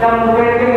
number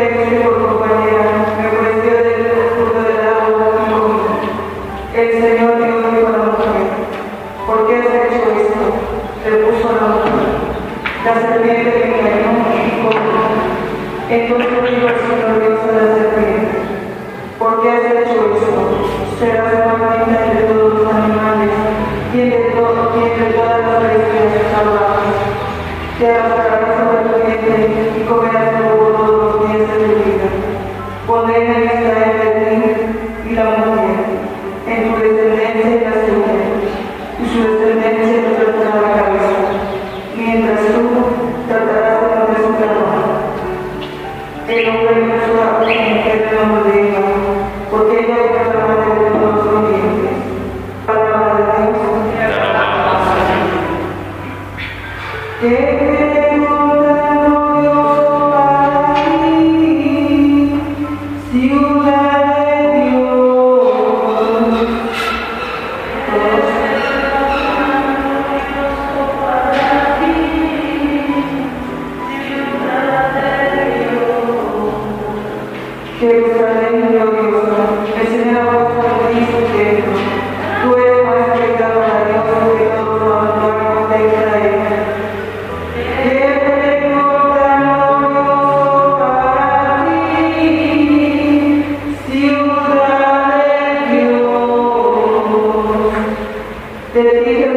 de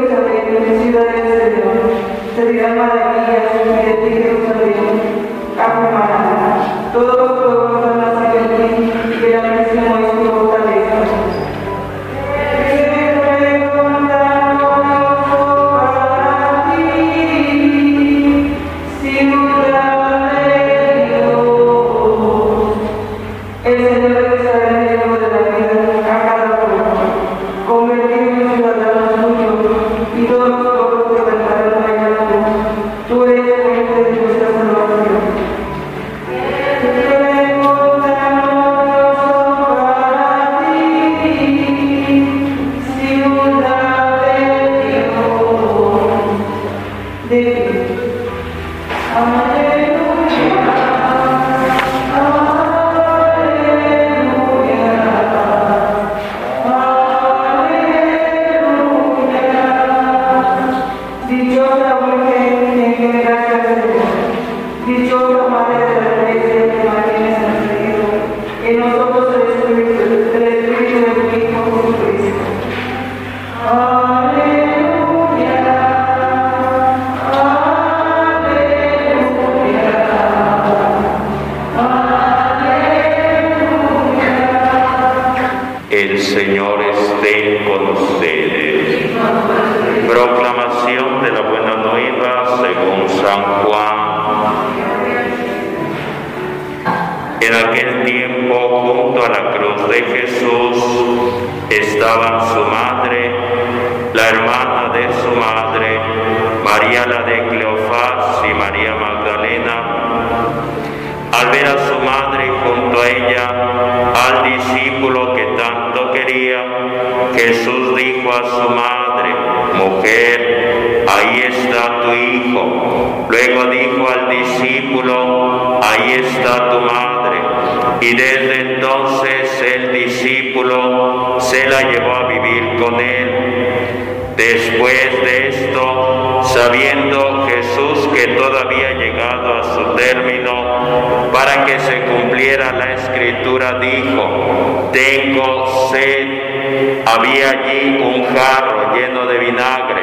En aquel tiempo, junto a la cruz de Jesús, estaban su madre, la hermana de su madre, María la de Cleofás y María Magdalena. Al ver a su madre junto a ella, al discípulo que tanto quería, Jesús dijo a su madre, mujer, ahí está tu hijo. Luego dijo al discípulo, ahí está tu madre. Y desde entonces el discípulo se la llevó a vivir con él. Después de esto, sabiendo Jesús que todavía llegado a su término, para que se cumpliera la escritura, dijo, tengo sed. Había allí un jarro lleno de vinagre.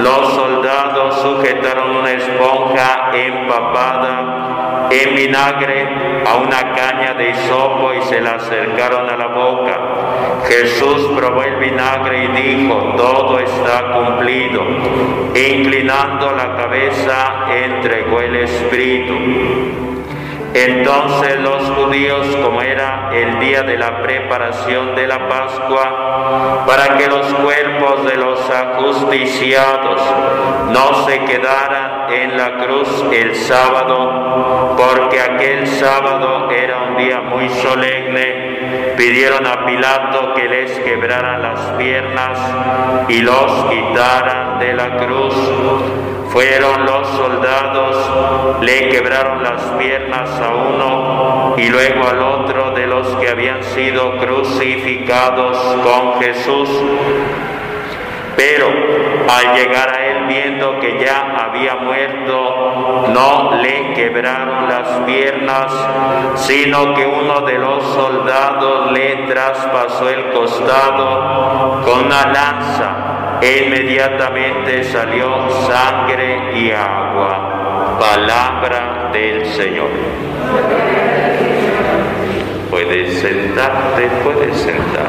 Los soldados sujetaron una esponja empapada en vinagre a una caña de hisopo y se la acercaron a la boca. Jesús probó el vinagre y dijo, todo está cumplido. E inclinando la cabeza, entregó el Espíritu. Entonces los judíos, como era el día de la preparación de la Pascua, para que los cuerpos de los ajusticiados no se quedaran en la cruz el sábado, porque aquel sábado era un día muy solemne, pidieron a Pilato que les quebraran las piernas y los quitaran de la cruz. Fueron los soldados, le quebraron las piernas a uno y luego al otro de los que habían sido crucificados con Jesús. Pero al llegar a viendo que ya había muerto, no le quebraron las piernas, sino que uno de los soldados le traspasó el costado con una lanza e inmediatamente salió sangre y agua. Palabra del Señor. Puedes sentarte, puedes sentar.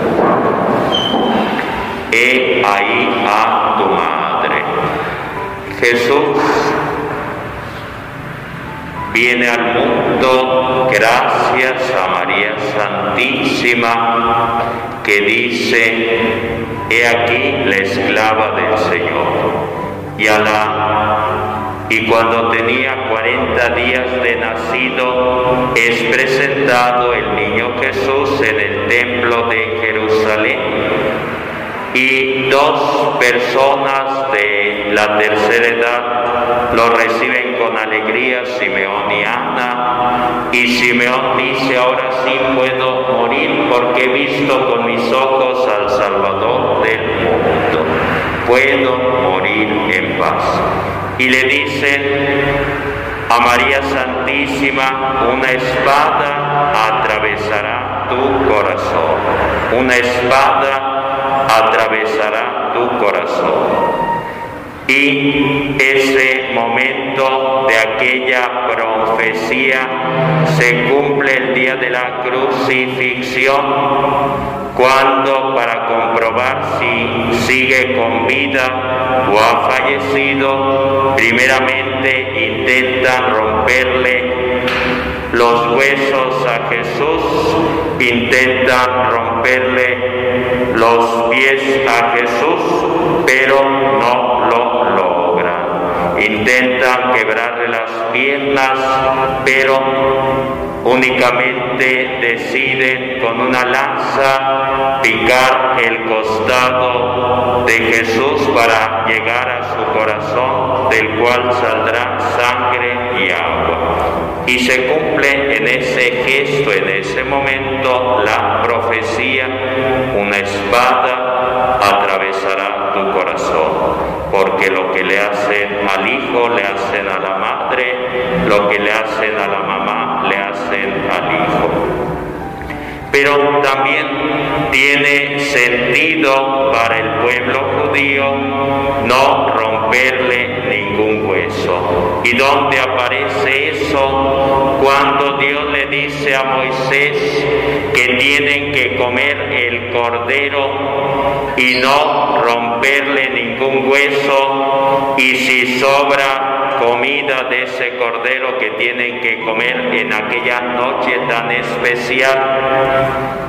He ahí a tu madre. Jesús viene al mundo gracias a María Santísima que dice, he aquí la esclava del Señor. Y Alá, y cuando tenía cuarenta días de nacido, es presentado el niño Jesús en el templo de Jerusalén. Y dos personas de la tercera edad lo reciben con alegría, Simeón y Ana. Y Simeón dice, ahora sí puedo morir porque he visto con mis ojos al Salvador del mundo. Puedo morir en paz. Y le dicen a María Santísima, una espada atravesará tu corazón. Una espada atravesará tu corazón. Y ese momento de aquella profecía se cumple el día de la crucifixión, cuando para comprobar si sigue con vida o ha fallecido, primeramente intentan romperle los huesos a Jesús, intentan romperle los pies a Jesús, pero no lo logran. Intentan quebrarle las piernas, pero únicamente deciden con una lanza picar el costado de Jesús para llegar a su corazón, del cual saldrá sangre y agua. Y se cumple en ese gesto, en ese momento, la profecía, una espada atravesará tu corazón, porque lo que le hacen al hijo, le hacen a la madre, lo que le hacen a la mamá, le hacen al hijo. Pero también tiene sentido para el pueblo judío no romperle ningún hueso. ¿Y dónde aparece eso? Cuando Dios le dice a Moisés que tienen que comer el cordero y no romperle ningún hueso y si sobra comida de ese cordero que tienen que comer en aquella noche tan especial.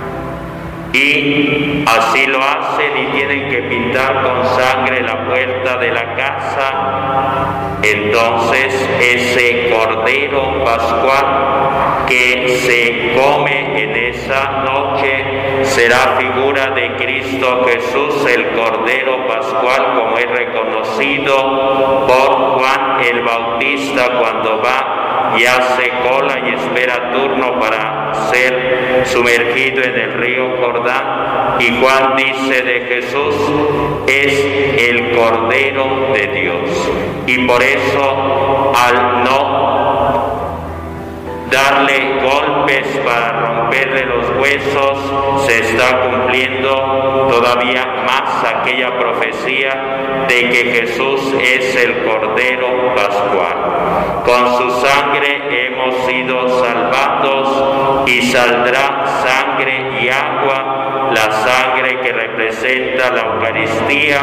Y así lo hacen y tienen que pintar con sangre la puerta de la casa. Entonces ese cordero pascual que se come en esa noche será figura de Cristo Jesús, el cordero pascual, como es reconocido por Juan el Bautista cuando va y hace cola y espera turno para ser sumergido en el río Jordán. Y Juan dice de Jesús, es el Cordero de Dios. Y por eso al no darle golpes para romperle los huesos, se está cumpliendo todavía más aquella profecía de que Jesús es el Cordero Pascual. Con su sangre hemos sido salvados y saldrá sangre y agua la sangre que representa la Eucaristía,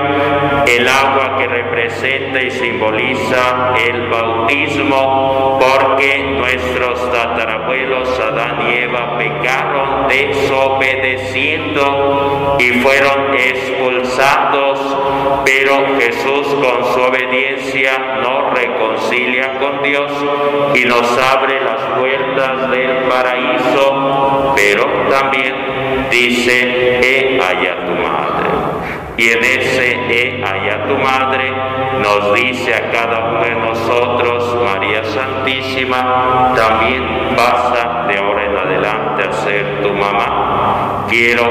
el agua que representa y simboliza el bautismo, porque nuestros tatarabuelos Adán y Eva pecaron desobedeciendo y fueron expulsados, pero Jesús con su obediencia nos reconcilia con Dios y nos abre las puertas del paraíso, pero también dice, he allá tu madre. Y en ese he allá tu madre nos dice a cada uno de nosotros, María Santísima, también pasa de ahora en adelante a ser tu mamá. Quiero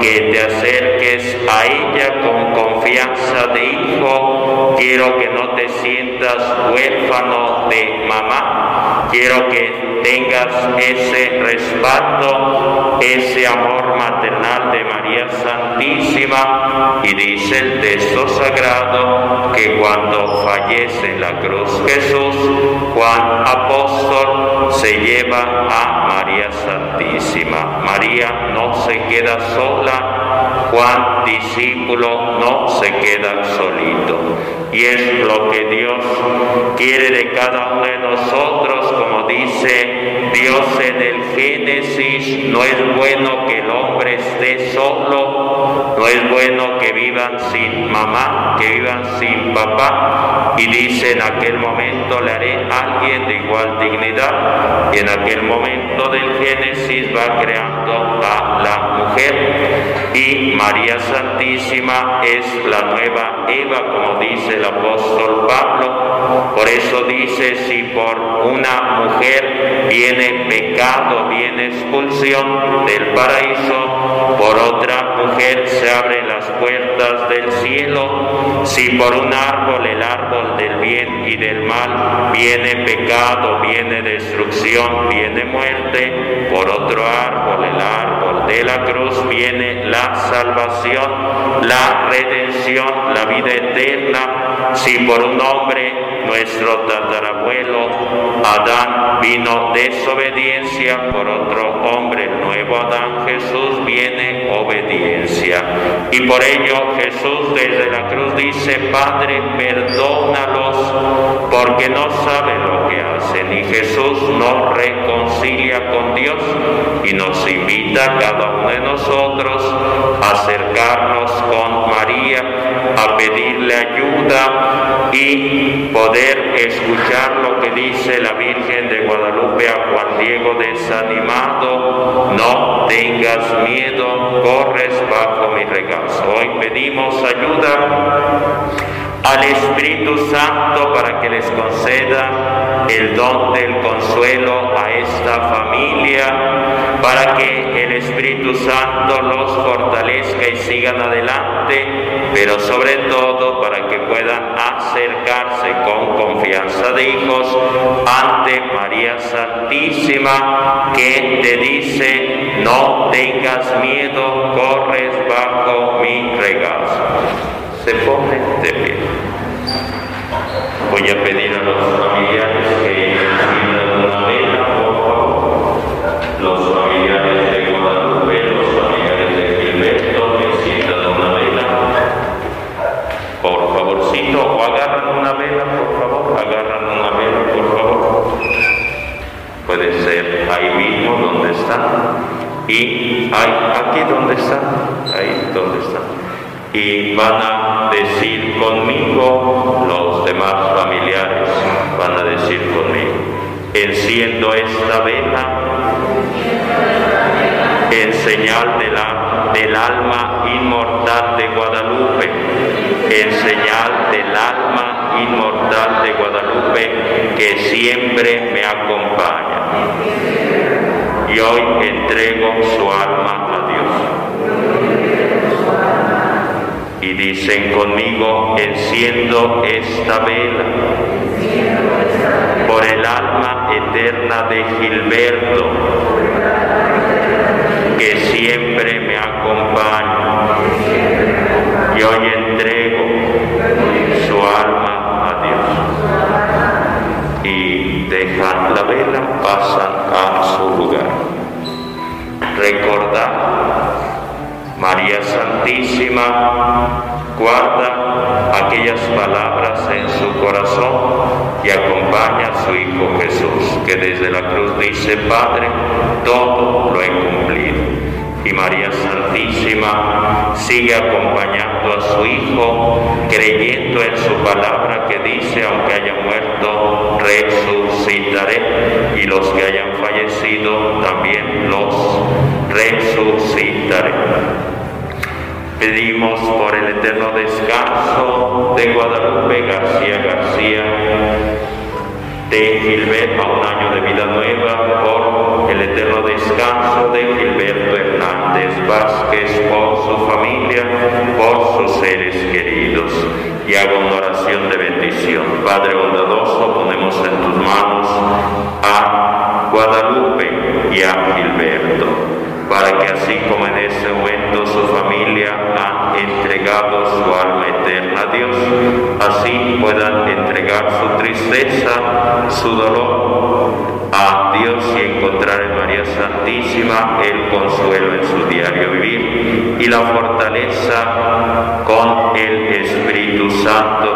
que te acerques a ella con confianza de hijo. Quiero que no te sientas huérfano de mamá. Quiero que tengas ese respaldo, ese amor maternal de María Santísima. Y dice el texto sagrado que cuando fallece la cruz Jesús, Juan apóstol se lleva a María Santísima. María no se queda sola, Juan discípulo no se queda solito. Y es lo que Dios quiere de cada uno de nosotros, como dice Dios en el Génesis, no es bueno que el hombre esté solo, no es bueno que vivan sin mamá, que vivan sin papá. Y dice en aquel momento le haré a alguien de igual dignidad. Y en aquel momento del Génesis va creando a la mujer. Y María Santísima es la nueva Eva, como dice el apóstol Pablo. Por eso dice, si por una mujer viene pecado, viene expulsión del paraíso, por otra mujer se abren las puertas del cielo. Si por un árbol, el árbol del bien y del mal, viene pecado, viene destrucción, viene muerte, por otro árbol, el árbol de la cruz, viene la salvación, la redención, la vida eterna si por un hombre nuestro tatarabuelo Adán vino desobediencia, por otro hombre nuevo Adán Jesús viene obediencia. Y por ello Jesús desde la cruz dice, Padre, perdónalos porque no saben lo que hacen. Y Jesús nos reconcilia con Dios y nos invita a cada uno de nosotros a acercarnos con María, a pedirle ayuda y poder escuchar lo que dice la Virgen de Guadalupe a Juan Diego desanimado, no tengas miedo, corres bajo mi regazo. Hoy pedimos ayuda al Espíritu Santo para que les conceda el don del consuelo a esta familia, para que el Espíritu Santo los fortalezca y sigan adelante, pero sobre todo para que puedan acercarse con confianza de hijos ante María Santísima que te dice, no tengas miedo, corres bajo mi regazo se pone de. Voy a pedir a los familiares que enciendan una vela, por favor. Los familiares de Guadalupe, los familiares de Gilberto, que una vela. Por favorcito, o agarran una vela, por favor, agarran una vela, por favor. Puede ser ahí mismo donde están. Y ahí, aquí donde están, ahí donde están y van a decir conmigo los demás familiares, van a decir conmigo, enciendo esta vela en señal del alma inmortal de Guadalupe, en señal del alma inmortal de Guadalupe que siempre me acompaña. Y hoy entrego su alma a Dios y dicen conmigo, enciendo esta vela eterna de Gilberto, que siempre me acompaña. Y hoy entrego su alma a Dios. Y dejan la vela, pasan a su lugar. Recordad Santísima guarda aquellas palabras en su corazón y acompaña a su Hijo Jesús, que desde la cruz dice, Padre, todo lo he cumplido. Y María Santísima sigue acompañando a su Hijo, creyendo en su palabra que dice, aunque haya muerto, resucitaré. Y los que hayan fallecido, también los resucitaré. Pedimos por el eterno descanso de Guadalupe García García, de Gilberto a un año de vida nueva, por el eterno descanso de Gilberto Hernández Vázquez, por su familia, por sus seres queridos. Y hago una oración de bendición. Padre bondadoso, ponemos en tus manos a Guadalupe y a Gilberto para que así como en ese momento su familia ha entregado su alma a Dios, así puedan entregar su tristeza, su dolor a Dios y encontrar en María Santísima el consuelo en su diario vivir y la fortaleza con el Espíritu Santo,